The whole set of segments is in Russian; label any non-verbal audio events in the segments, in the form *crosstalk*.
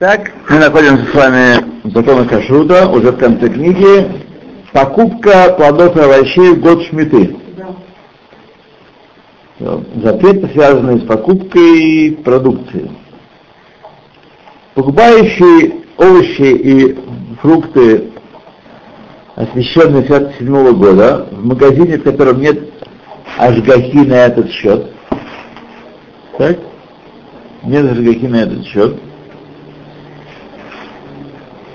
Так, мы находимся с вами в законах Кашрута, уже в конце книги. Покупка плодов и овощей в год шмиты. Запреты, связанные с покупкой продукции. Покупающий овощи и фрукты, освященные с седьмого года, в магазине, в котором нет ажгахи на этот счет, так? Нет ажгахи на этот счет,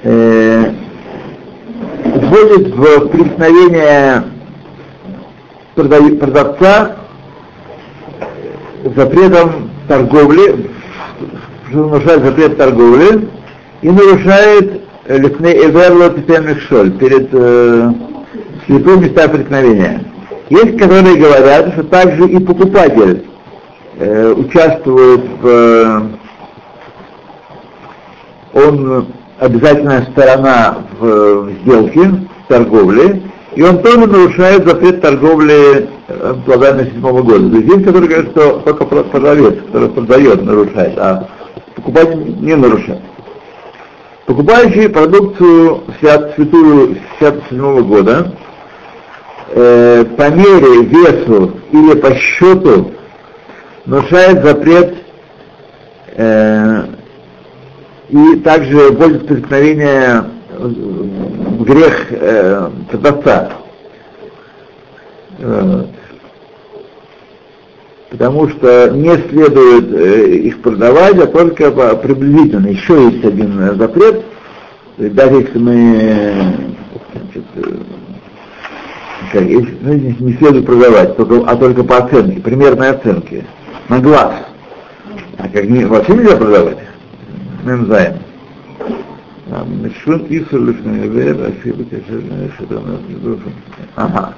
э, вводит в преткновение продавца запретом торговли, нарушает запрет торговли и нарушает лифней эверло шоль перед э, слепым места преткновения. Есть, которые говорят, что также и покупатель э, участвует в э, он обязательная сторона в, в сделке, в торговле, и он тоже нарушает запрет торговли э, плодами седьмого года. То есть есть, который говорит, что только продавец, который продает, нарушает, а покупатель не нарушает. Покупающий продукцию свят, святую 67 года э, по мере, весу или по счету нарушает запрет э, и также вводит преткновение в грех э. Э, потому что не следует э, их продавать, а только приблизительно. Еще есть один э, запрет, даже если мы значит, э, как, если, ну, не следует продавать, только, а только по оценке, примерной оценке, на глаз. А как не, вообще нельзя продавать. Мемзайн. Мишвун Исур Лишневер, Афиба Кашер, Шадам Ага.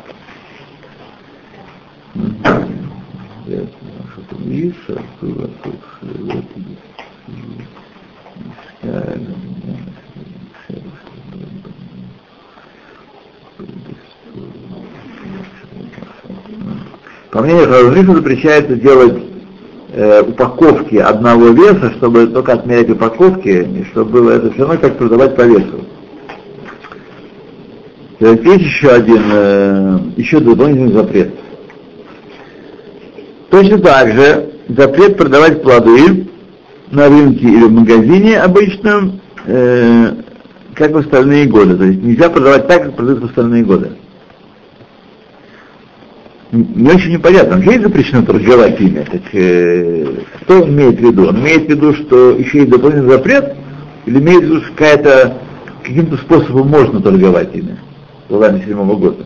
Что-то Иса, Сура, По мнению Хазуниша запрещается делать э, упаковки одного веса, чтобы только отмерять упаковки, и чтобы было это все равно как продавать по весу. Есть еще один, э, еще дополнительный запрет. Точно так же запрет продавать плоды на рынке или в магазине обычном, э, как в остальные годы. То есть нельзя продавать так, как продают в остальные годы не очень непонятно, вообще запрещено торговать ими. Так, э, что он имеет в виду? Он имеет в виду, что еще есть дополнительный запрет, или имеет в виду, что какая-то, каким-то способом можно торговать ими, плодами седьмого года?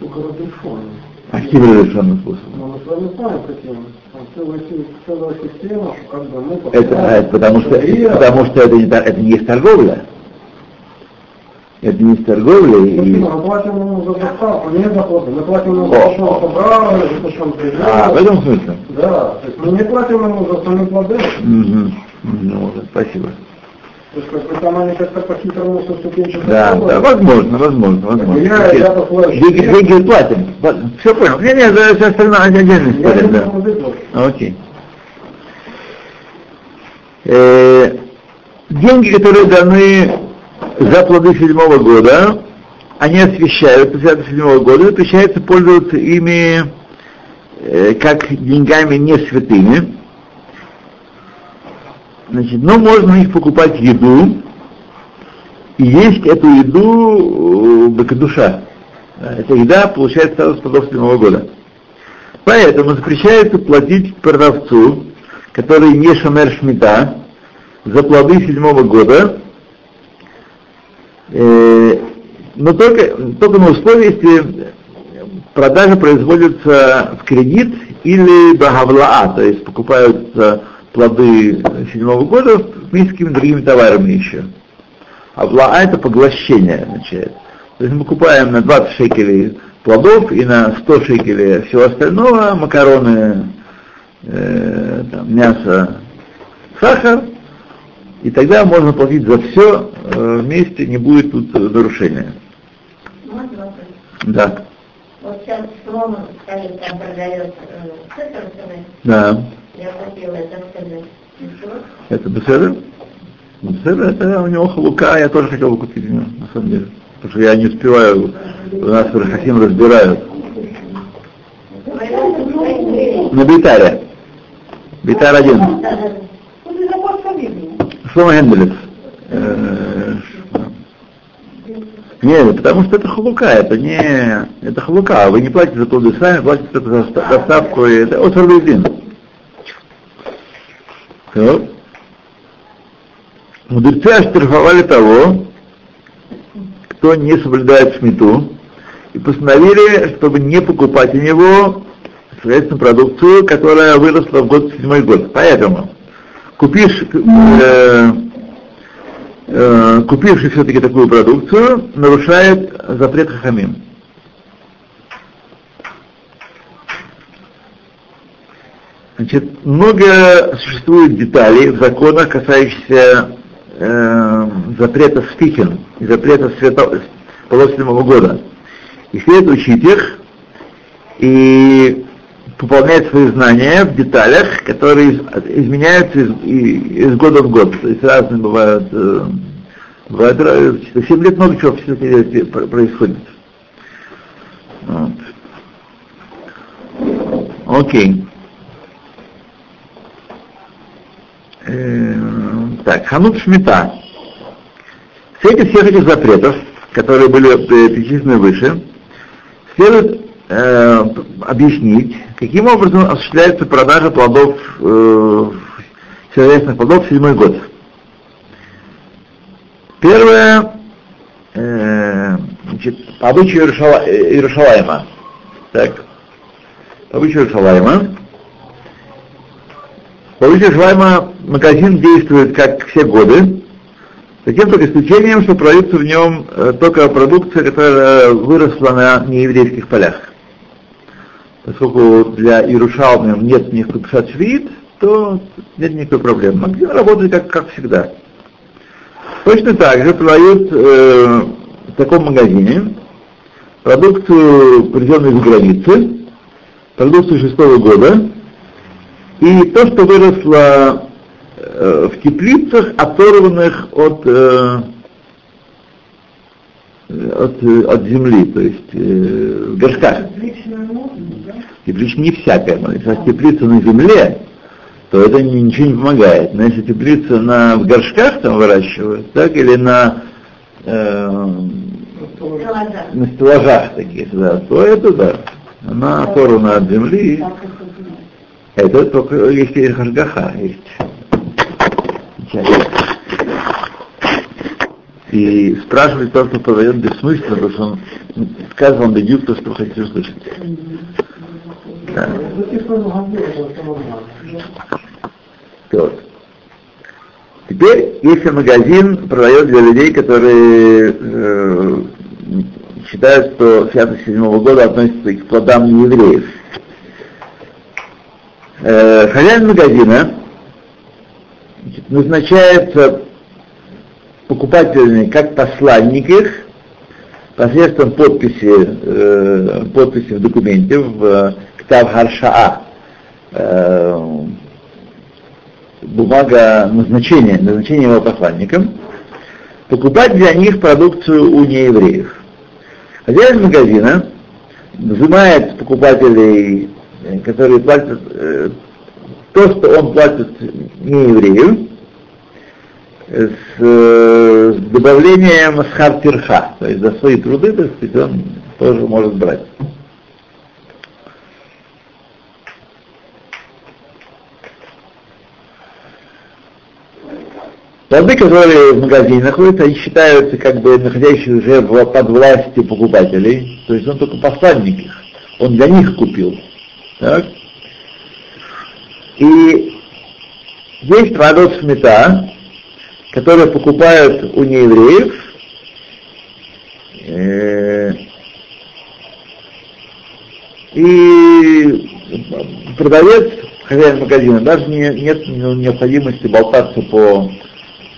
Только разрешенным. А каким разрешенным способом? Ну, мы с вами знаем, каким. Целая, система, как бы мы это, а, это потому что, потому что это не, это не есть торговля это не с торговлей. И... Мы платим ему за доставку, не доходы, мы платим ему за то, что он собрал, за то, что он привез. А, в этом смысле? Да, то есть мы не платим ему за сами плоды. Угу. Ну, спасибо. То есть как бы там они как-то по-хитрому со ступенчатым. Да, да, возможно, возможно, возможно. Я, я деньги, деньги платим. Все понял. Не, не, за все остальное отдельная история, да. Окей. Э, деньги, которые даны за плоды седьмого года, они освещают с седьмого года, запрещается пользоваться ими э, как деньгами не святыми. Значит, но можно них покупать еду и есть эту еду э, душа. Эта еда получает статус плодов седьмого года. Поэтому запрещается платить продавцу, который не шамер шмита, за плоды седьмого года, но только, только на условии, если продажа производится в кредит или багавлаа, то есть покупаются плоды седьмого года вместе с какими-то другими товарами еще. А влаа это поглощение означает. То есть мы покупаем на 20 шекелей плодов и на 100 шекелей всего остального, макароны, э, там, мясо, сахар, и тогда можно платить за все э, вместе, не будет тут э, нарушения. Можно Да. Вот сейчас Сломан стоит, там продает э, цифры, Да. я купила это сказать. Это беседа? Беседа, это у него халука, я тоже хотел бы купить у него, на самом деле. Потому что я не успеваю, у нас в Рахасим разбирают. На Бейтаре. Бейтар один. Шлома Хенделев. Э, Нет, потому что это халука, это не... Это халука, вы не платите за плоды сами, платите за доста- доставку, это от Орлюдин. Мудрецы оштрафовали того, кто не соблюдает шмиту, и постановили, чтобы не покупать у него, соответственно, продукцию, которая выросла в год седьмой год. Поэтому купишь, э, э, купивший все-таки такую продукцию, нарушает запрет хахамим. Значит, много существует деталей в законах, касающихся э, запрета стихин и запрета свято... полоседьмого года. И следует учить их и пополнять свои знания в деталях, которые из- изменяются из, из года в год. То есть разные бывают, э, бывают ra- 7 лет много чего в свете пр- происходит. Вот. Окей. Э, Так, ханут шмита. Свете всех этих запретов, которые были э, перечислены выше, следует э, объяснить, каким образом осуществляется продажа плодов, э, сельскохозяйственных плодов в седьмой год. Первое, э, значит, по обычаю Иерушала- э, Иерушалайма. Так, по обычаю Иерушалайма. По обычаю Иерушалайма магазин действует как все годы, Затем только исключением, что продается в нем э, только продукция, которая выросла на нееврейских полях. Поскольку для Иерушалмы нет никакой пшат то нет никакой проблемы. Магазин работает как, как всегда. Точно так же продают э, в таком магазине продукцию, привезенную из границы, продукцию шестого года, и то, что выросло э, в теплицах, оторванных от, э, от, от земли, то есть э, в горшках. Теплица не всякая, но если теплица на земле, то это ни- ничего не помогает. Но если теплица на, в горшках там выращивают, так, или на, э, на стеллажах таких, да, то это да. Она оторвана от земли. Это только если хашгаха есть. Печать. И спрашивать то, что продает бессмысленно, потому что он сказал бедюк то, что хотите услышать. Да. Вот. Теперь, если магазин продает для людей, которые э, считают, что святость седьмого года относится к плодам неевреев, э, хозяин магазина назначается покупателями как посланник их посредством подписи, э, подписи в документе в э, Ктав Харшаа, э, бумага назначения, назначения его посланником, покупать для них продукцию у неевреев. Хозяин магазина взимает покупателей, э, которые платят э, то, что он платит нееврею, с, э, с добавлением схартирха, то есть за свои труды, так сказать, он тоже может брать. Плоды, которые в магазине находятся, они считаются как бы находящиеся уже под властью покупателей, то есть он только посланник их, он для них купил. Так? И есть плодов смета, которые покупают у неевреев, э, и продавец, хозяин магазина, даже не, нет необходимости болтаться по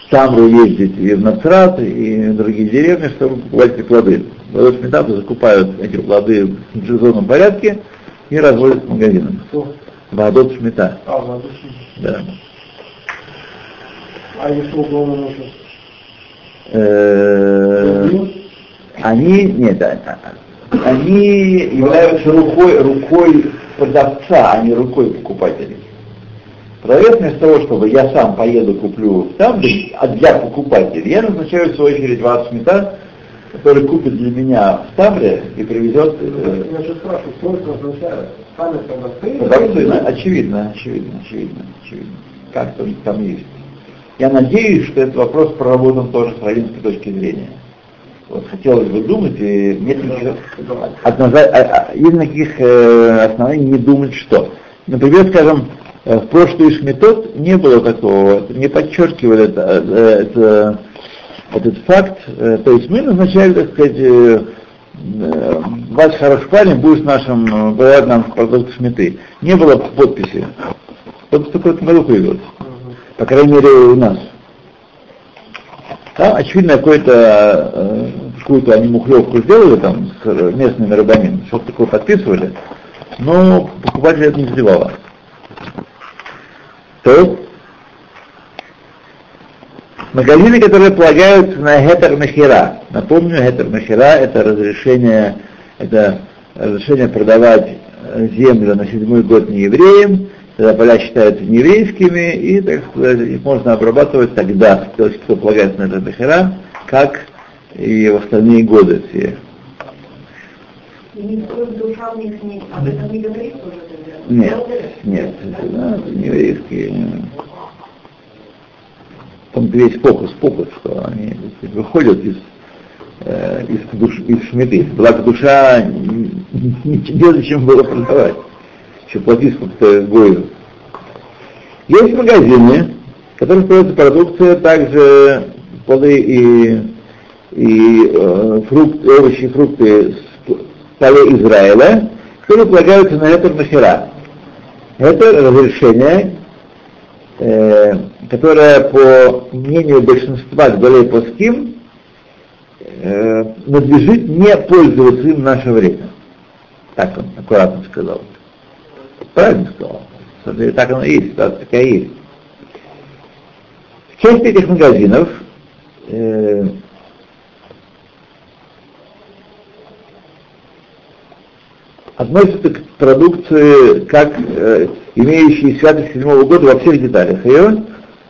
Тамру ездить и в Нацрат, и в другие деревни, чтобы покупать эти плоды. Плодов сметаны закупают эти плоды в централизованном порядке и разводят по магазинам. Водот шмета. А, надо Да. А если углом ночью? Э, они, нет, а- а- они являются рукой, рукой продавца, а не рукой покупателя. Продавец вместо того, чтобы я сам поеду куплю там, а для покупателя, я назначаю в свою очередь вас сметан, который купит для меня в Ставре и привезет э, Я же спрашиваю, сколько означает? Сами продавцы? продавцы. Очевидно, очевидно, очевидно, очевидно. Как там, там есть. Я надеюсь, что этот вопрос проработан тоже с раввинской точки зрения. Вот хотелось бы думать, и нет никаких, одноза- а- а- есть никаких э, оснований не думать, что. Например, скажем, э, в прошлый Шмитот не было такого, не подчеркивали это, э, это- этот факт. Э, То есть мы назначали, так сказать, э, э, хороший парень, будешь нашим, э, подавать нам продукт Шмиты. Не было подписи. Вот этом году появилось. По крайней мере, у нас. Там, очевидно, э, какую-то они мухлевку сделали там с местными рабанами, что-то такое подписывали, но покупателя это не задевало. То магазины, которые полагаются на гетер махера. Напомню, гетер махера это разрешение, это разрешение продавать э, землю на седьмой год неевреям, тогда поля считаются нееврейскими, и, так сказать, их можно обрабатывать тогда, кто полагается на это махера, как и в остальные годы все. Душа у них нет. Об этом не говорит уже тогда? Нет, нет, это, да, не еврейские. Там весь фокус-фокус, что они выходят из, э, из, душ, из шмиты. Благо душа н- н- незачем было продавать. Еще платить сколько-то гою. Есть магазины, в которых продается продукция, также плоды и, и э, фрукты, овощи фрукты с полей Израиля, которые полагаются на это махера. Это разрешение, э, которое по мнению большинства Гдолей Паским э, надлежит не пользоваться им в наше время. Так он аккуратно сказал. Правильно сказал. Смотри, Так оно и есть, ситуация такая есть. В части этих магазинов э, относится к продукции как э, имеющей святость седьмого года во всех деталях ее,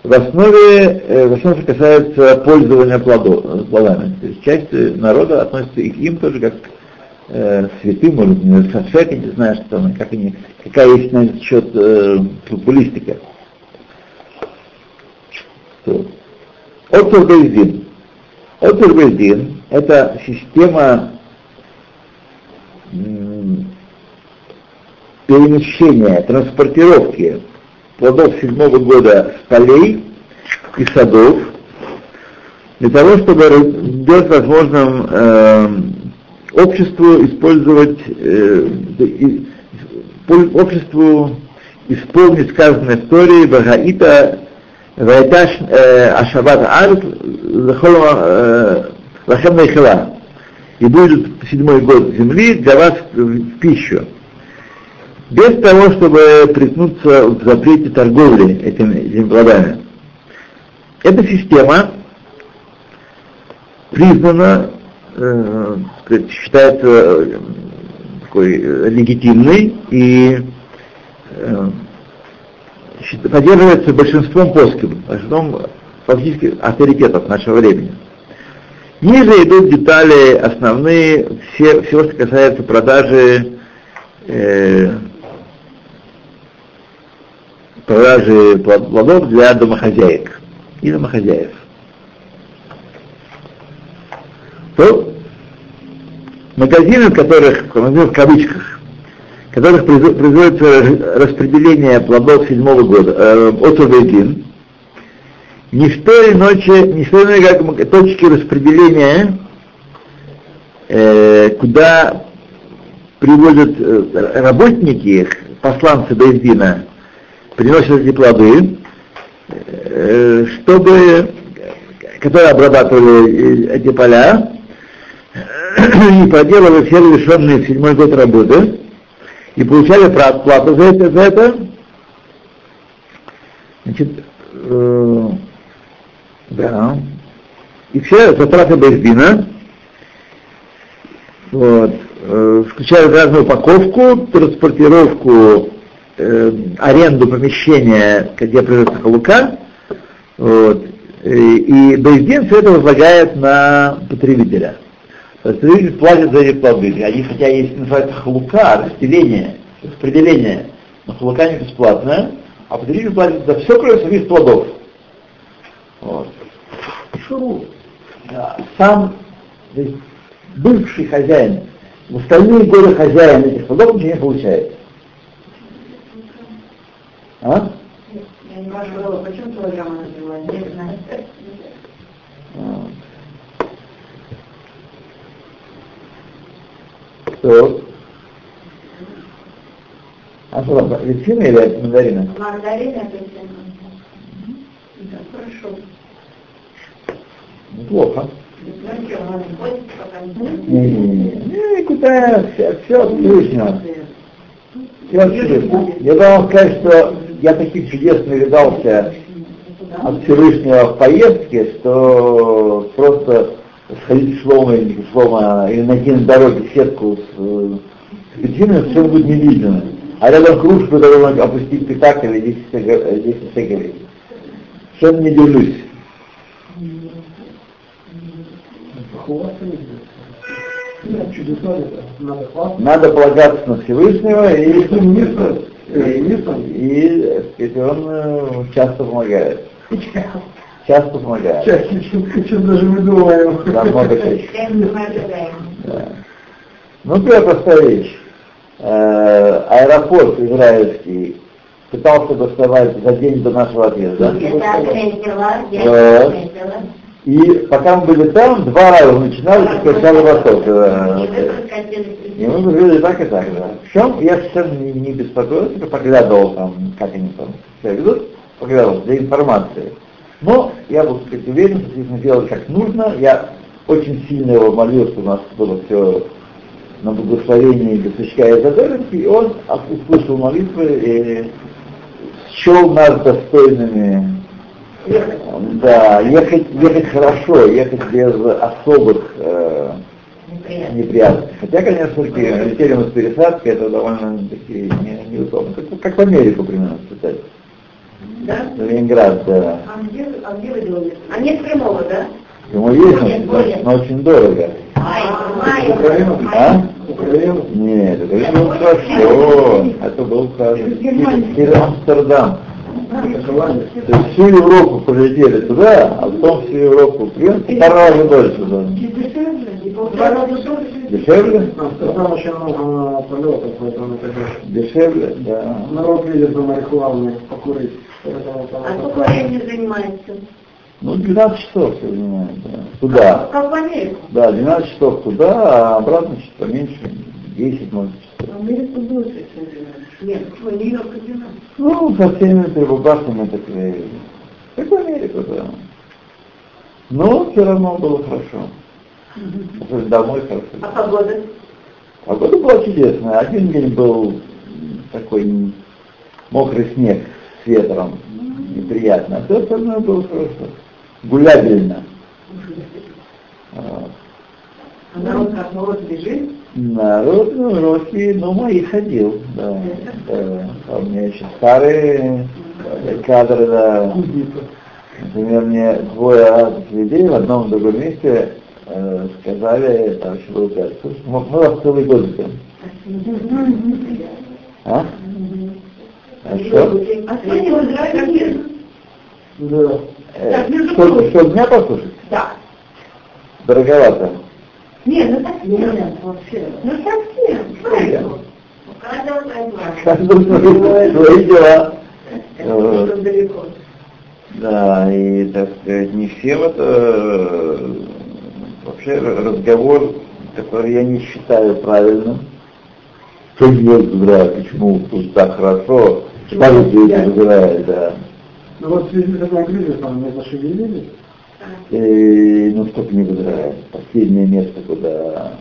в основе, э, в основном, касается пользования плодо- плодами. То есть часть народа относится и к им тоже как э, святым, может, не сафек, я не знаю, что там, как они, какая есть на этот счет э, популистика. Что? Отцер Бейздин. Отцер Бейздин – это система перемещения, транспортировки плодов седьмого года с полей и садов для того, чтобы сделать возможным э, обществу использовать, э, и- обществу исполнить сказанные в истории Багаита Вайташ э, Ашабат Арт Лахем Найхала. И будет седьмой год земли для вас в пищу без того, чтобы приткнуться в запрете торговли этими, этими. Эта система признана, э, считается э, такой э, легитимной и э, поддерживается большинством плоским, большинством фактически авторитетов нашего времени. Ниже идут детали основные, все, всего, что касается продажи э, продажи плод- плодов для домохозяек и домохозяев. То магазины, в которых, в кавычках, в которых производится ра- распределение плодов седьмого года, э, от Убейдин, не что иначе, не что иное, как точки распределения, э, куда приводят э, работники, посланцы Бейздина, приносят эти плоды, э, чтобы, которые обрабатывали эти поля, *clears throat* и проделывали все лишенные седьмой год работы, и получали плату за это, за это. Значит, э, Да. И все затраты Бейсбина, вот, э, включают разную упаковку, транспортировку, э, аренду помещения, где производится халука, вот, и, Бейсбин все это возлагает на потребителя. Потребитель платит за эти плоды. Они, хотя есть называется халука, разделение, распределение, но халука не бесплатная, а потребитель платит за все, кроме самих плодов. Вот. Шуру. Да. Сам есть, бывший хозяин, в остальные годы хозяин этих плодов ничего не получает. А? Я не могу, почему килограмма называют? Не знаю. Так. А что там, ветчина или мандарины? Мандарин апельсин. Да, хорошо. Неплохо. Ну что, не Не, куда все, все от Всевышнего. Все от Всевышнего. Я должен сказать, что я таких чудес навидался от Всевышнего в поездке, что просто сходить в шлома или в шлома, или найти на дороге сетку с, э, с все будет не видно. А рядом кружку довольно опустить пятак или 10 сига- 10 сигарет. Совершенно не это. Надо полагаться на Всевышнего и, и, так сказать, он э, часто помогает. Часто помогает. чаще, чем, чем даже. Всем мы ожидаем. Да. Ну, первая простая вещь. Э, аэропорт израильский пытался доставать за день до нашего отъезда. Да. И пока мы были там, два раза начинали прекращали восток. И мы говорили так и так, да. В чем я совершенно не, не беспокоился, поглядывал там, как они там себя ведут, поглядывал для информации. Но я был, так сказать, уверен, что мы делали как нужно, я очень сильно его молил, чтобы у нас было все на благословение для сучка и задоринки, и он услышал молитвы и счел нас достойными да, ехать, ехать хорошо, ехать без особых э, неприятно. неприятностей. Хотя, конечно, такие летели мы с пересадкой, это довольно такие не, неудобно. Как, как в Америку примерно летать. Да? Ленинград, да. А где, а где вы делали? А нет прямого, да? Ему есть, Нет, но, очень дорого. Ай, май, Украина? А? Украина? Нет, это было хорошо. Это был хорошо. Амстердам. То есть всю Европу полетели туда, а потом всю Европу в полтора раза дольше. Да. Два раза дольше. Дешевле? Амстердам очень много полетов, поэтому это. Дешевле, да. Народ видит на марихуану покурить. Поэтому там А сколько времени занимается? Ну, 12 часов все занимает, да. Туда. Как в Америку. Да, 12 часов туда, а обратно чуть поменьше, 10 может часов. В Америку больше, чем 12. Нет, в Нью-Йорк 12. Ну, со всеми прибабахами так и... Как в Америку, да. Но все равно было хорошо. Особенно Домой хорошо. А погода? Погода была чудесная. Один день был такой мокрый снег с ветром, неприятно, а все остальное было хорошо. Гулябельно. Вот. А народ как народ бежит? Народ, ну, русский, ну, мои ходил, да. да. А у меня еще старые э, кадры, да. Например, мне двое разных людей в одном и другом месте э, сказали, там еще был слушай, мы вас целый год ждем. А? А что? А Да. Э, что, что дня послушать? Да. Дороговато. Нет, ну совсем. Вообще. Ну совсем. У каждого свои дела. Что. Да, и, так сказать, не всем это вообще разговор, который я не считаю правильным. Что делать в Израиле, почему тут так хорошо, скажут люди в Израиле, да. Ну вот в связи с этим кризисом не зашевелились. И, ну, что не в Израиле, последнее место, куда...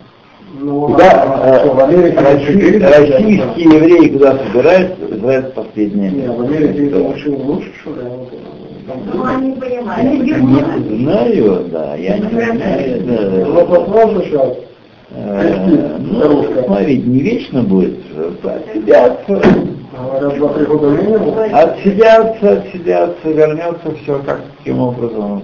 Ну, Куда что, в Америке э, кризиса, российские евреи куда собираются, Израиль последнее да? Не, место. в Америке это Да. лучше что ли? Ну, они Я понимают. не знаю, да, я не знаю, да. Златослав же сейчас. Э, Ну, смотрите, не вечно будет, отсидятся, отсидятся, отсидятся, вернется все как таким образом.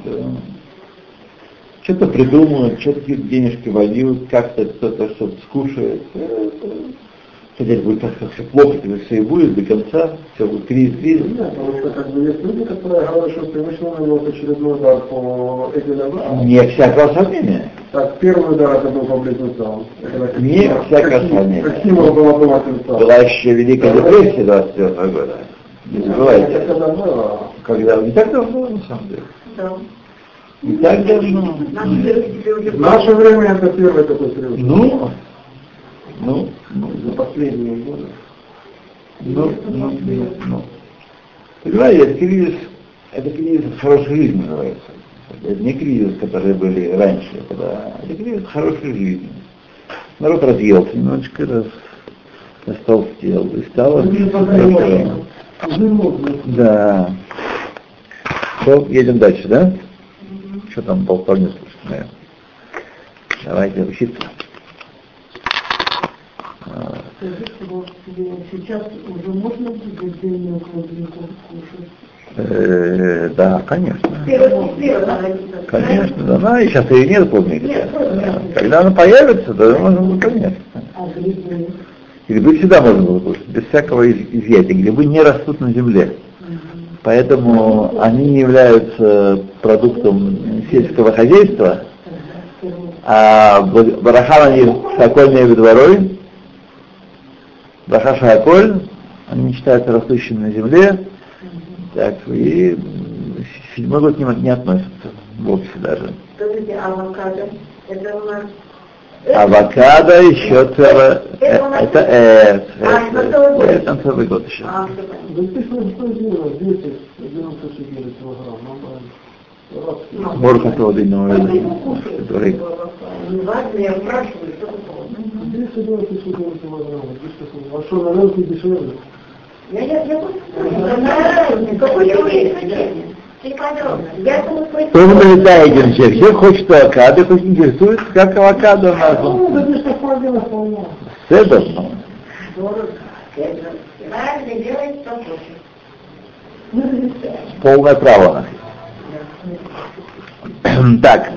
Что-то придумают, что-то денежки вольют, как-то кто-то что-то скушает. Э, э, Хотя будет как-то все плохо, тебе все и будет до конца, все будет кризис, кризис. Нет, потому что как бы есть люди, которые говорят, что Всевышний нанес очередной удар по этим Аврааму. Не всякого сомнения. Так, первый удар это был по близнецам. Как- Не как- всякого как- сомнения. Как символ была дома тельца. Была еще Великая депрессия 24 года. Не забывайте. когда было. Когда не так давно, на самом деле. Да. Не так уже В наше время это первый такой серьезный. Ну, ну, ну, За последние годы. ну, ну, ну, ну. Понимаете, это кризис, это кризис хорошей жизни называется. Это не кризис, которые были раньше, когда это кризис хорошей жизни. Народ разъелся немножечко, раз, растолстел и стало хорошо. Да. Что, едем дальше, да? Что там слушать, наверное? Давайте учиться. Сейчас уже можно будет отдельную холодильнику кушать? э, Да, конечно. Конечно, да, да, и сейчас ее нет клубники. Нет, Да. Когда она появится, то можно будет, конечно. А грибы? Грибы всегда можно было кушать, без всякого из- изъятия. Грибы не растут на земле. Поэтому они не являются продуктом сельского хозяйства, а б- браха на них сокольные дворой, браха шаколь, они считаются растущими на земле, так, и седьмой год не, не относится вовсе даже. Скажите, авокадо, это у нас... Авокадо еще целое, э, Это это эс, А, целый год. это на целый год еще. Всё понятно. Да ты что, что делаешь? 10, 94 килограмм. Раз. Морка того Ну, длинного, который Не важно, я спрашиваю, что такое. 294 килограмм. А что, на рынке дешевле? Я, я, я просто Кто вы летаете, человек? Все хочет авокадо, хоть интересует, как авокадо у нас. Да ты что, холодильник вполне. Хочет. полное право есть. *clears throat* Так.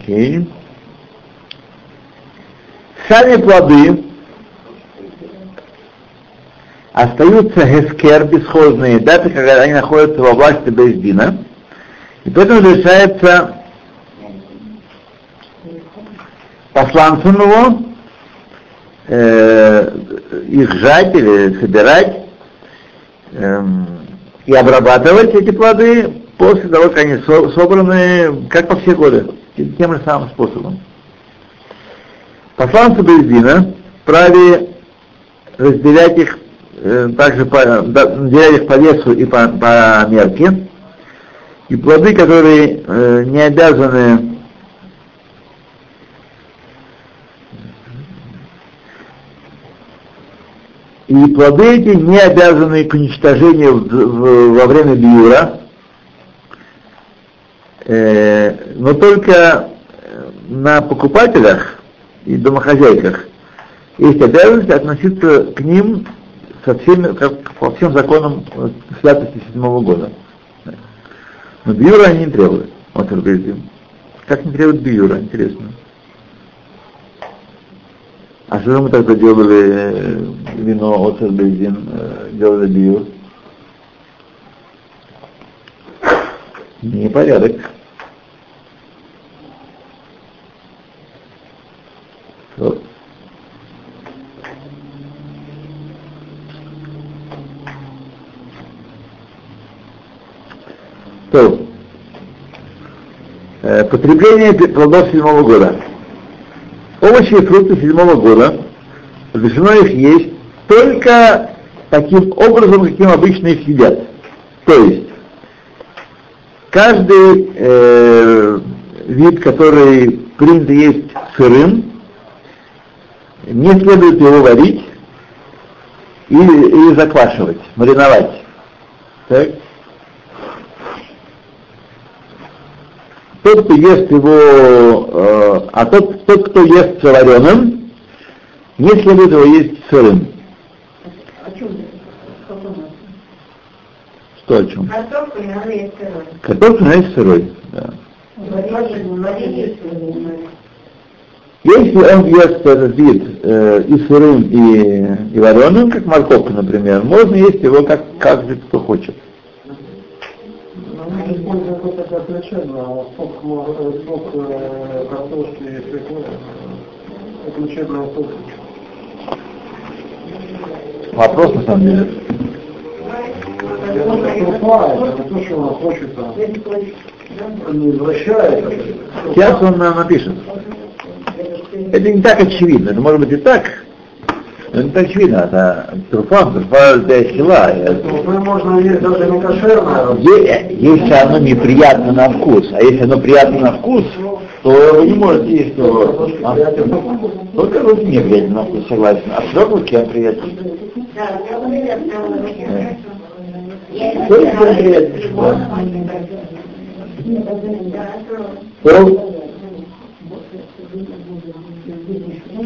Окей. Сами плоды остаются гескер, бесхозные даты, когда они находятся во власти Бездина. И поэтому решается посланцем его э, их жать или собирать эм, и обрабатывать эти плоды после того, как они со- собраны, как по все годы, тем же самым способом. Посланцы Бездина вправе разделять их э, также по, их по весу и по, по мерке. И плоды, которые э, не обязаны И плоды эти не обязаны к уничтожению в- в- во время биура, Э, но только э, на покупателях и домохозяйках есть обязанность относиться к ним со всеми, как по всем законам э, святости седьмого года. Но биура они не требуют. Вот Рубезин. Как не требуют биура, интересно. А что же мы тогда делали э, вино от Бездин, делали биур? Непорядок. Вот. То, э, потребление плодов седьмого года. Овощи и фрукты седьмого года разрешено их есть только таким образом, каким обычно их едят. То есть, каждый э, вид, который принято есть сырым, не следует его варить Или, или заквашивать, мариновать. Так? Тот, кто ест его, э, а тот, тот, кто ест вареным, не следует его есть сырым. О чем? Что о чем? Картошку надо есть сырой. Картофель надо есть сырой. Да. Если он ест этот вид э, и сырым, и, и вареным, как морковка, например, можно есть его как, как кто хочет. Мы используем это как лечебное, а сок, э, сок э, картошки и свеклы, это лечебное сок. Вопрос на самом деле. Сейчас он нам напишет. Это не так очевидно. Это может быть и так, не так очевидно. Это труфа, труфа для села. Трупы можно есть даже не кошерное. Если оно неприятно на вкус, а если оно приятно на вкус, то вы не можете есть его. А? Только руки не приятно на вкус, согласен. А срок руки я. Я Только он приятен. Да, То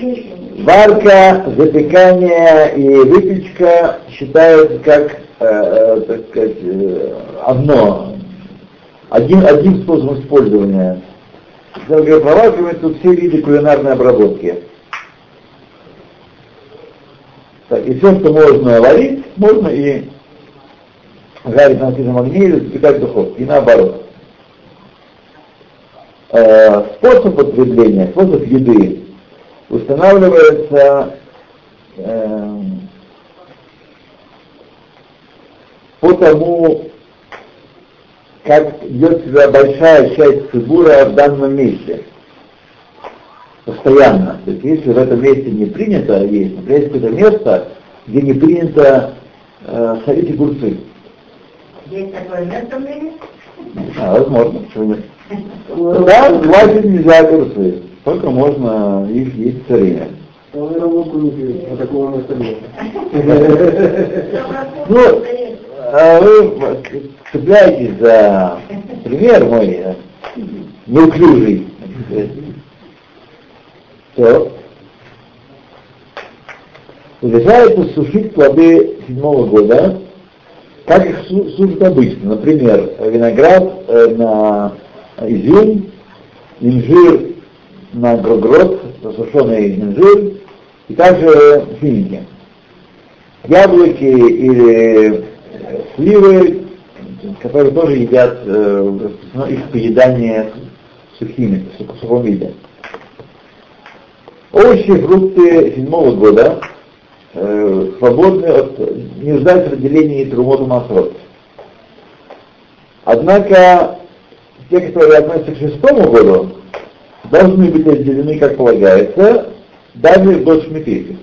Варка, запекание и выпечка считаются как, э, э, так сказать, э, одно, один, один способ использования. Когда мы про варку, тут все виды кулинарной обработки. Так, и все, что можно варить, можно и жарить на открытом огне или запекать в духовке, и наоборот. Э, способ потребления, способ еды устанавливается э, по тому, как ведет себя большая часть цибура в данном месте. Постоянно. То есть если в этом месте не принято есть, например, есть какое-то место, где не принято э, солить огурцы. Есть такое место в мире? А, возможно, почему нет? Да, хватит нельзя огурцы. Только можно их есть сырыми. Он и работу не пьет, такого нет. Ну, а вы цепляетесь за пример мой э, неуклюжий. То разрешается сушить плоды седьмого года, как их су- сушат обычно. Например, виноград э, на изюм, инжир на грогрот, сушеный инжир, и также финики. Яблоки или э, сливы, которые тоже едят, э, распространено их поедание сухими, в сух- в сухом виде. Овощи, фрукты седьмого года э, свободны от, не нуждаются в разделении трумоту масрот. Однако те, которые относятся к шестому году, должны быть разделены, как полагается, даже в год шмиты,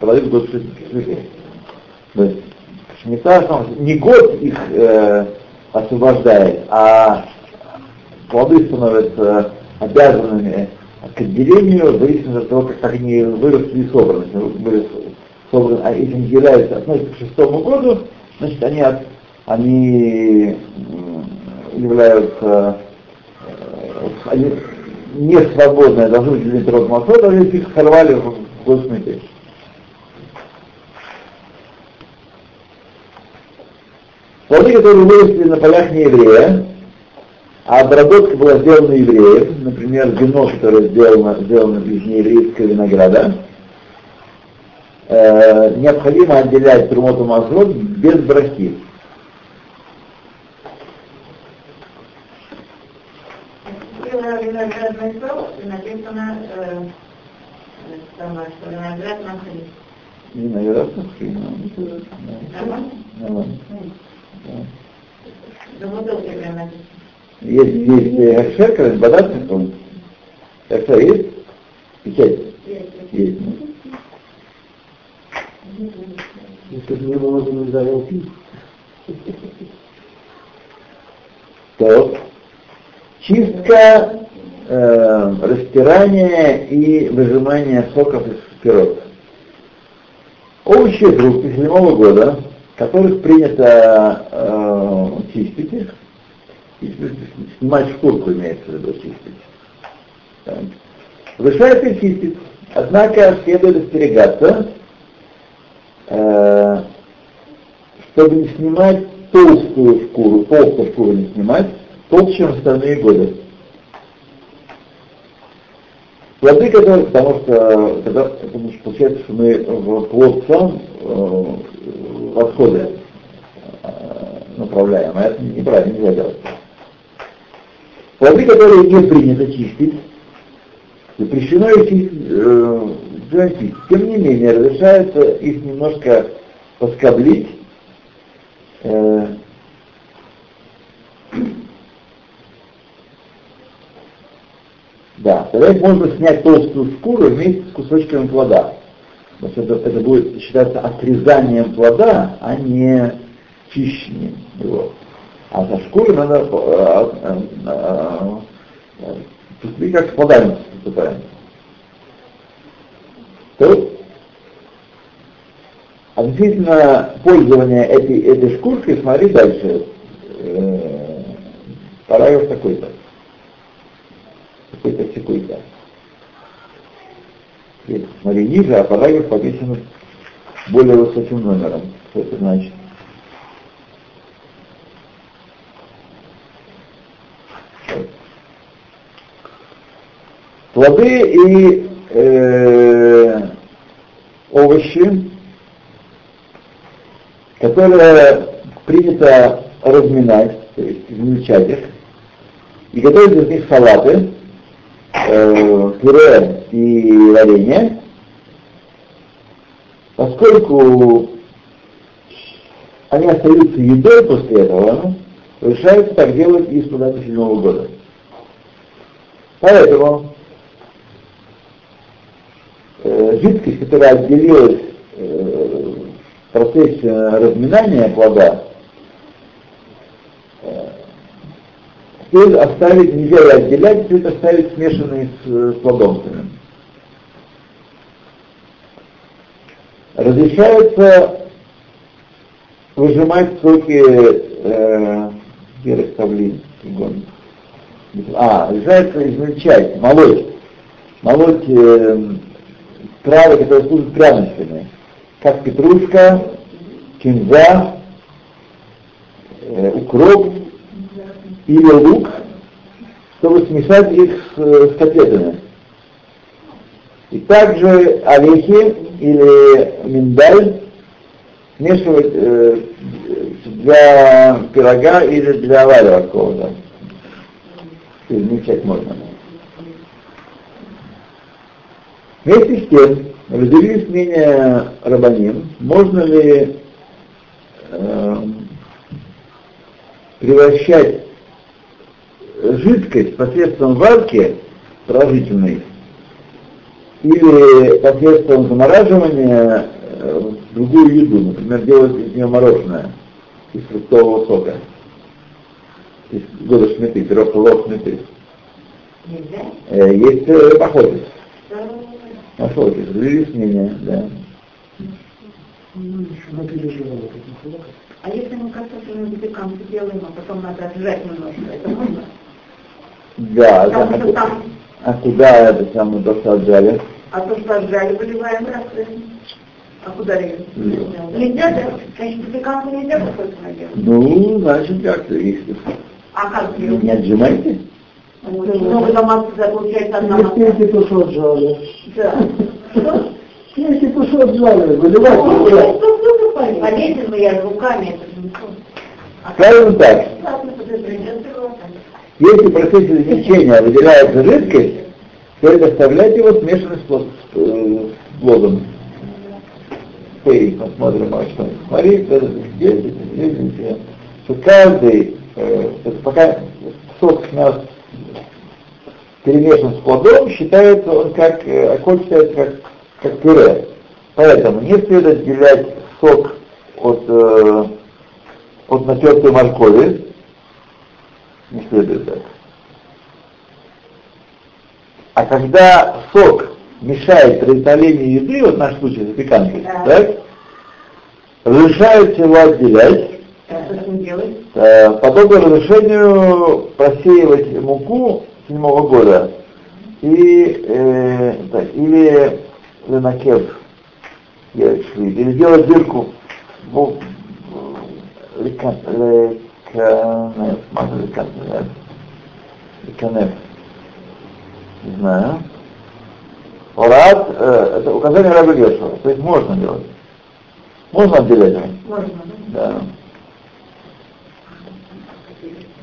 в год шмиты. То есть шмита не год их э, освобождает, а плоды становятся обязанными к отделению в зависимости от того, как, они выросли и собраны. Если они были собраны, а если они являются, относятся к шестому году, значит они, от- они являются э, они не свободные, должны быть для род Масот, а если их сорвали в год смерти. Плоды, которые выросли на полях нееврея, а обработка была сделана евреем, например, вино, которое сделано, сделано из нееврейского винограда, э, необходимо отделять трумоту мазот без брахи. Было виноградный сок, и написано, э, самое, что виноград на хлеб. Виноград, ну, Нормально? нормально. Да. За бутылкой прям написано. Есть, есть э, хашер, бадат, он. Так что есть? Печать? Есть. ну. Если бы не было, то нельзя его пить. То чистка, э, растирание и выжимание соков из пирот. Овощи фрукты седьмого года, которых принято э, чистить их, снимать шкурку имеется в виду чистить. Так. И чистить. Однако следует остерегаться, э, чтобы не снимать толстую шкуру, толстую шкуру не снимать, толще, чем остальные годы. Плоды, которые, потому что тогда потому что получается, что мы в плод сам э, отходы э, направляем, а это неправильно нельзя делать. Плоды, которые не принято чистить, запрещено их чистить, э, тем не менее разрешается их немножко поскоблить, э, Да, тогда можно снять толстую шкуру вместе с кусочками плода. Что это, это будет считаться отрезанием плода, а не чищением его. А со шкурой надо а, а, а, поступить как с плодами поступаем. То относительно пользования этой, этой шкуркой, смотри дальше. Э, параграф такой-то какой-то секой-то. Смотри, ниже, а параграф повесен более высоким номером. Что это значит? Плоды и э, овощи, которые принято разминать, то есть измельчать их, и готовить из них салаты, э, пюре и варенье, поскольку они остаются едой после этого, решается так делать и с даты седьмого года. Поэтому э, жидкость, которая отделилась э, в процессе разминания плода, Стоит оставить, нельзя отделять, стоит оставить смешанные с, с плодонцами. Разрешается выжимать соки э, где А, разрешается измельчать, молоть. Молоть э, травы, которые служат пряностями, как петрушка, кинза, э, укроп, или лук, чтобы смешать их с, с котлетами. И также орехи или миндаль смешивать э, для пирога или для варева какого-то. Измельчать можно. Вместе с тем, разделились мнения Рабаним, можно ли э, превращать жидкость посредством варки положительной или посредством замораживания э, в другую еду, например, делать из нее мороженое из фруктового сока, из года шметы, пирог лоб шметы. Есть походец. Походец, разделились мнения, да. А если мы картофельную запеканку делаем, а потом надо отжать немножко, это можно? Да, да. А, там... а куда это самое то, что отжали? А то, что отжали, выливаем раз. А куда ее? Нельзя, да? Конечно, запеканку нельзя картофельную делать. Ну, значит, как-то если. А как ее? Не отжимайте? Много дома получается одна Если то, что отжали. Да. Что? Если то, что отжали, выливать. Полезен я руками это Скажем так, если в процессе измельчения выделяется жидкость, то оставлять его смешанный с, с плодом. Пей, посмотрим, а что. Смотри, здесь, здесь, что каждый, э, пока сок у нас перемешан с плодом, считается он как, околь считается как, как пюре. Поэтому не следует отделять сок от, э, от натертой моркови, не следует так. А когда сок мешает приготовлению еды, вот наш случай запеканки, да. так, разрешается его отделять, А делать? э, подобно разрешению просеивать муку седьмого года и, э, так, или ленакев, или сделать дырку в в- лекан- Канев. Можно ли Канев? Не знаю. Орат э, это указание Раби Гешева. То есть можно делать. Можно отделять? Можно. Да.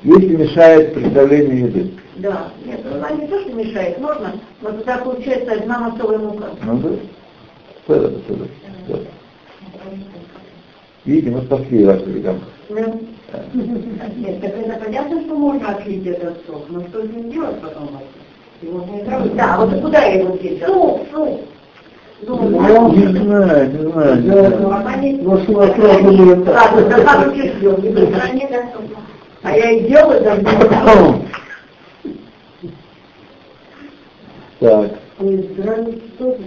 Если мешает приготовлению еды. Да, нет, ну, она не то, что мешает, можно, но тогда получается одна массовая мука. Ну да, что это, что это? Э, Видите, мы спасли вашу ребенка. Да. Нет, так это понятно, что можно отлить этот сок, но что с ним делать потом? Его не травить. Да, вот куда его деть? Суп, суп. Ну, Не знаю, не знаю. не знаю. Ну, сразу будет так. Ладно, да да. А я и делаю, *laughs* не Так, И драники тоже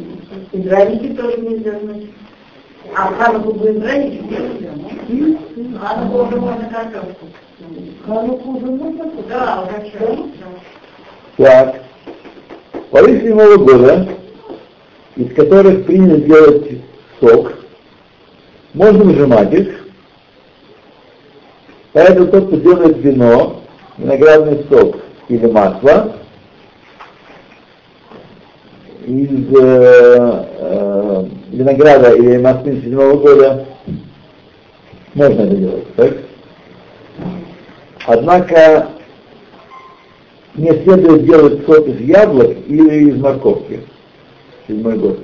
И драники тоже нельзя, значит. А Хануку будем? В Хануку уже можно картошку. Хануку уже можно Да, хорошо. так. Плоды седьмого года, из которых принято делать сок, можно выжимать их. Поэтому тот, кто делает вино, виноградный сок или масло, из э, э, винограда или маслин седьмого года, можно это делать, так? Однако не следует делать сок из яблок или из морковки. Седьмой год.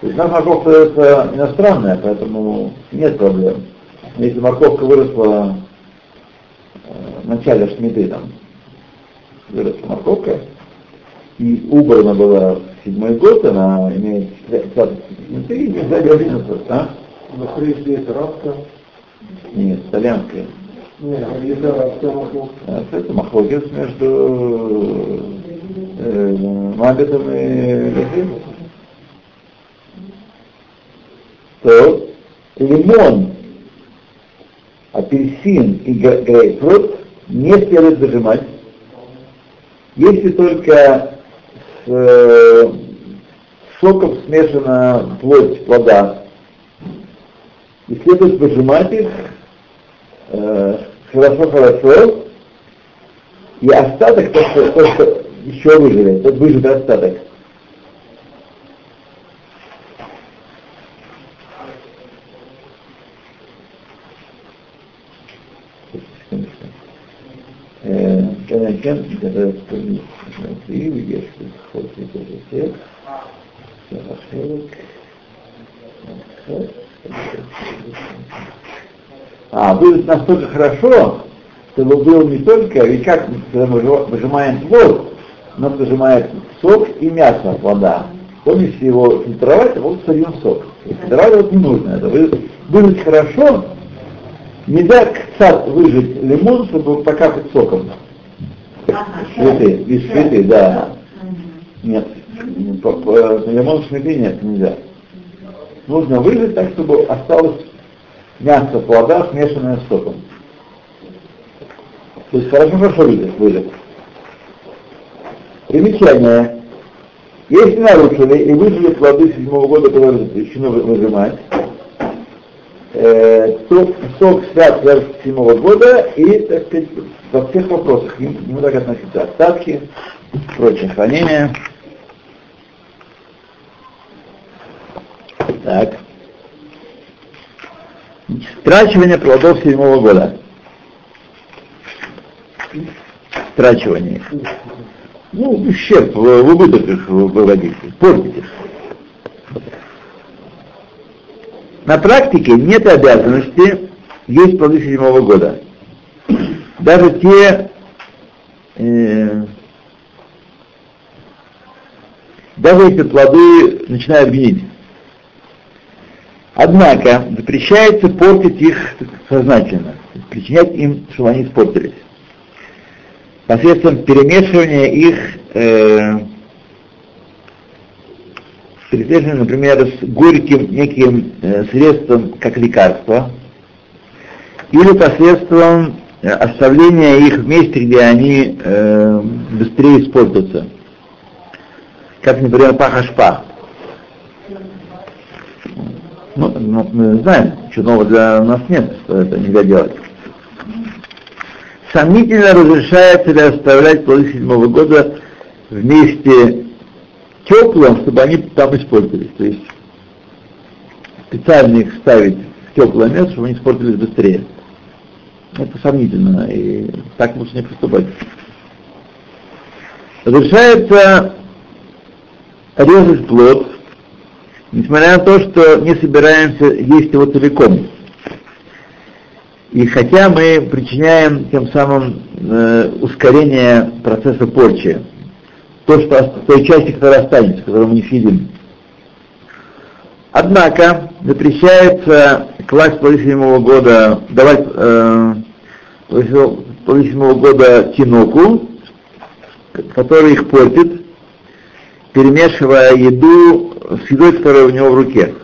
То есть наша морковка это иностранная, поэтому нет проблем. Если морковка выросла э, в начале шмиты, там, выросла морковка, и убрана была в седьмой год, она имеет статус шмиты, и нельзя делать бизнес, а? На прежде это рабка. Нет, итальянская. Нет, еда рабка маховка. А Это махлокис между э, Магатом и. То лимон, апельсин и гре- грейпфрут не следует зажимать, если только э, соком смешана плоть плода. И следует выжимать их э, хорошо-хорошо, и остаток, то, что, то, что еще выжили, тот выжатый остаток. Секундочку. Э, Конечно, когда смотри, видишь, что хочет это всех. А, будет настолько хорошо, чтобы был не только, ведь как, когда мы выжи- выжимаем плод, нас выжимает сок и мясо, вода. Он, его фильтровать, то вот сольем сок. Фильтровать не нужно. Это вы- выжать хорошо, нельзя кцат выжать лимон, чтобы покапать соком. Цветы, без цветы, да. Нет, лимон шмиты нет, нельзя. Нужно выжать так, чтобы осталось мясо плода, смешанное с соком. То есть хорошо, хорошо выжать, выжать. Примечание. Если нарушили и выжили плоды седьмого года, которые запрещено вы- выжимать, э, то сок свят для седьмого года и, так сказать, во всех вопросах к нему так относятся остатки, прочее хранение. Так. Страчивание плодов седьмого года. Страчивание. Ну, ущерб, в, убыток их выводить, портить их. На практике нет обязанности есть плоды седьмого года. Даже те, э, даже если плоды начинают гнить. Однако запрещается портить их сознательно, причинять им, чтобы они испортились. Посредством перемешивания их, э, например, с горьким неким средством как лекарство, или посредством э, оставления их в месте, где они э, быстрее испортятся. Как, например, пахашпа. Ну, ну, мы знаем, что нового для нас нет, что это нельзя делать. Сомнительно разрешается ли оставлять плоды седьмого года вместе теплым, чтобы они там испортились. То есть специально их ставить в теплое место, чтобы они испортились быстрее. Это сомнительно, и так лучше не поступать. Разрешается резать плод, несмотря на то, что не собираемся есть его целиком. И хотя мы причиняем тем самым э, ускорение процесса порчи, то, что той части, которая останется, которую мы не съедим. Однако запрещается класть плоды седьмого года, давать э, плоды седьмого года тиноку, который их портит, перемешивая еду с едой, которая у него в руке.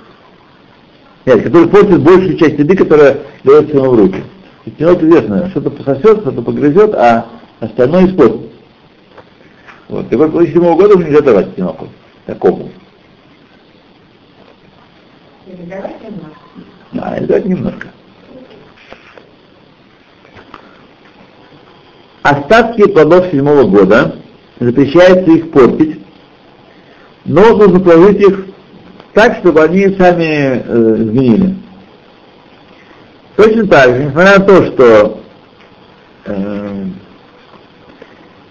Нет, который портит большую часть еды, которая дается ему в руки. И тинок известно, что-то пососет, что-то погрызет, а остальное испортит. Вот. Такой плоды седьмого года нельзя давать тиноку такому. Да, и давать немножко. Остатки плодов седьмого года запрещается их портить, но нужно положить их так, чтобы они сами э, изменили. Точно так же, несмотря на то, что э,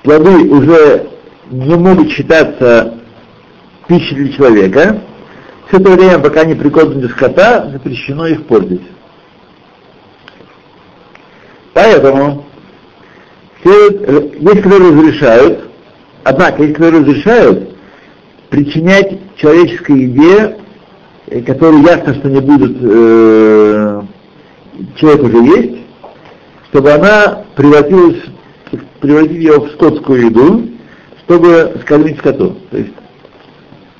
плоды уже не могут считаться пищей для человека, все это время, пока они для скота, запрещено их портить. Поэтому есть, которые разрешают, однако есть, которые разрешают причинять человеческой еде, э, которую ясно, что не будет, э, человек уже есть, чтобы она превратилась, превратить ее в скотскую еду, чтобы скормить скоту. То есть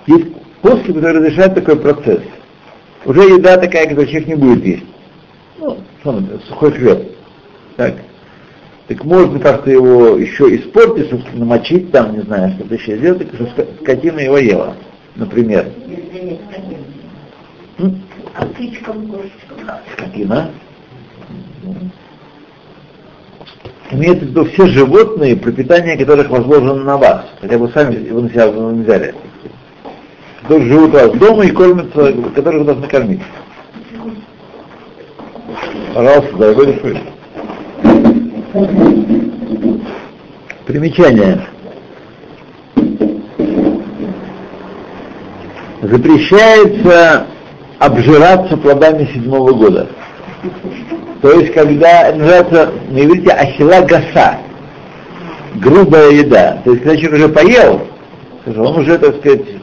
есть После, который разрешает такой процесс. Уже еда такая, которую человек не будет есть. Ну, сухой хлеб. Так. Так можно как-то его еще испортить, намочить там, не знаю, что-то еще сделать, так что скотина его ела, например. А птичкам, кошечкам? Скотина. Имеется в виду все животные, пропитание которых возложено на вас. Хотя бы сами его на себя взяли которые живут у вас дома и кормятся, которых вы должны кормить. Пожалуйста, дорогой душой. Примечание. Запрещается обжираться плодами седьмого года. То есть, когда называется на иврите ахила гаса, грубая еда. То есть, когда человек уже поел, он уже, так сказать,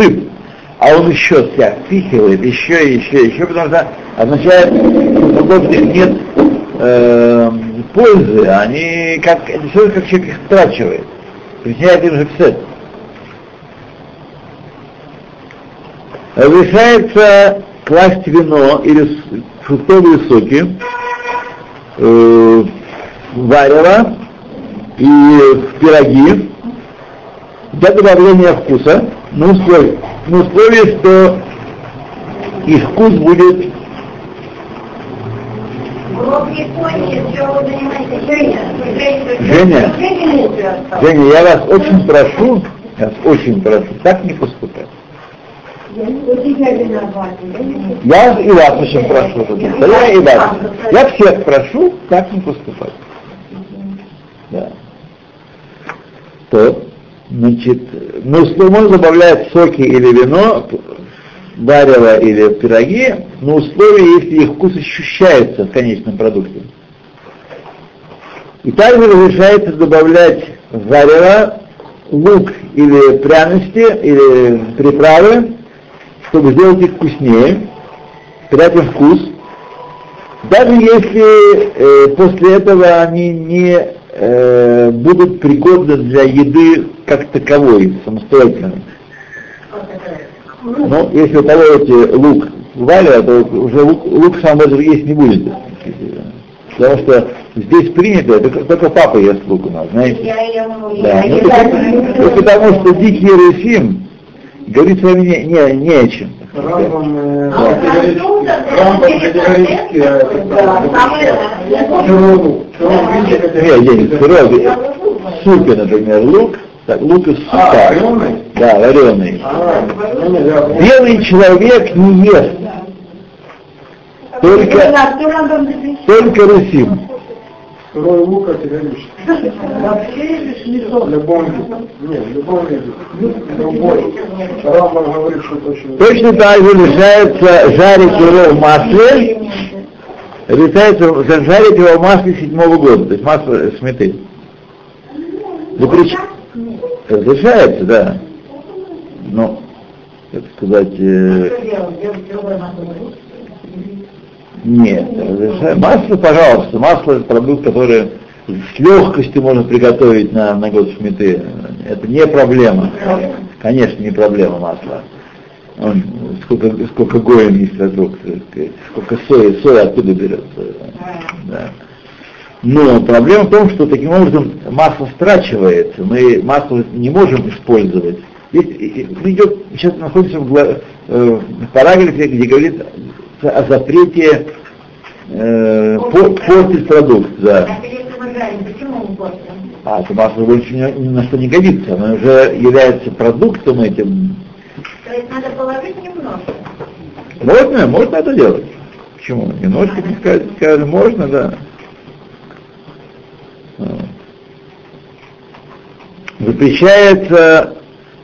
сыт, а он еще впихивает, еще, еще, еще, потому что означает, что у них нет э, пользы, они как, это все как человек их страчивает, причиняет им же псет. Разрешается класть вино или фруктовые соки, э, варево и в пироги для добавления вкуса, на условии, на условии, что их вкус будет Женя, Женя, я вас очень прошу, я вас очень прошу, так не поступать. Я и вас очень прошу, я и вас. Я всех прошу, так не поступать. Да. То Значит, можно добавлять соки или вино, варево или пироги, но условие, если их вкус ощущается в конечном продукте. И также разрешается добавлять варево лук или пряности, или приправы, чтобы сделать их вкуснее, придать им вкус, даже если э, после этого они не э, будут пригодны для еды как таковой, самостоятельно. Но если вы положите лук валя, то уже лук, лук сам даже есть не будет. Потому что здесь принято, это только папа ест лук у нас, знаете. Я Да, ну, это потому что дикий Русим говорит с вами не, не, не о чем. Рамбам категорически, Чуру, чуру, супе, например, лук, так, лук из А, супа. вареный? Да, вареный. А. Белый человек не ест, только, только Русим. Сырой лук категорически. Вообще. В любом виде. Не, в любом виде. Другой. Рамбам говорит, что это очень... Точно так же решается жарить его в масле, решается жарить его в масле седьмого года, то есть масло сметы. Запрещ- Разрешается, да. Но, как сказать, э, Что делать? Делать другой масло. Нет, разрешаю. Масло, пожалуйста, масло это продукт, который с легкостью можно приготовить на, на год сметы. Это не проблема. Конечно, не проблема масла. Сколько, сколько гоем есть вокруг, сколько сои, соя оттуда берется. Да. Но проблема в том, что таким образом масло страчивается, мы масло не можем использовать. Здесь идет, сейчас находимся в, гла- э, в параграфе, где говорится о запрете э, по- портить продукт. Да. А масло больше ни, ни на что не годится, оно уже является продуктом этим. То есть надо положить немножко. Можно, можно это делать. Почему? Немножко не сказать, скажем, можно, да. Запрещается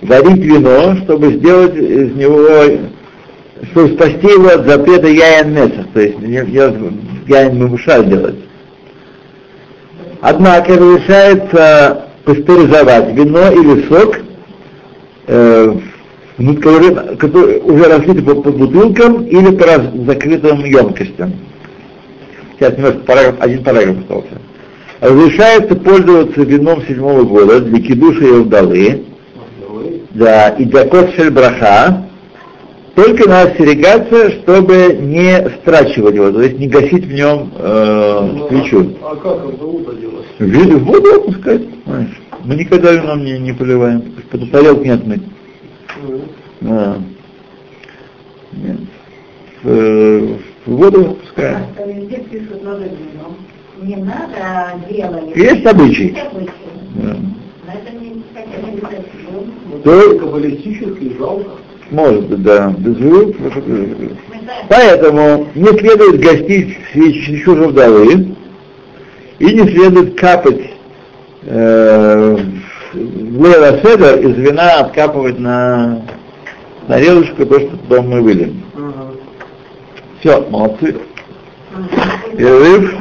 варить вино, чтобы сделать из него, чтобы спасти его от запрета яйн месах, то есть не- яйн мамуша делать. Однако разрешается пастеризовать вино или сок, э, внут- который, который уже разлиты по, по бутылкам или по раз- закрытым емкостям. Сейчас немножко параграф, один параграф остался. Разрешается пользоваться вином седьмого года для кидуша и вдовы, да, и для кот браха, только надо остерегаться, чтобы не страчивать его, то есть не гасить в нем э, свечу. А как это лук делать? В воду опускать, знаешь. Мы никогда вином не, не поливаем, чтобы тарелку не отмыть. А. Нет. В, э, в воду опускаем. А Везде пишут надо вино. Не надо, а делали. Есть обычай. Есть обычай. Да. Но это не хотя бы не совсем. То- Каббалистически жалко. Может быть, да. Знаем, Поэтому не следует гостить свечу вдовы и не следует капать э, в Лейла Седер из вина откапывать на тарелочку, то, что потом мы выльем. Все, молодцы. Перерыв.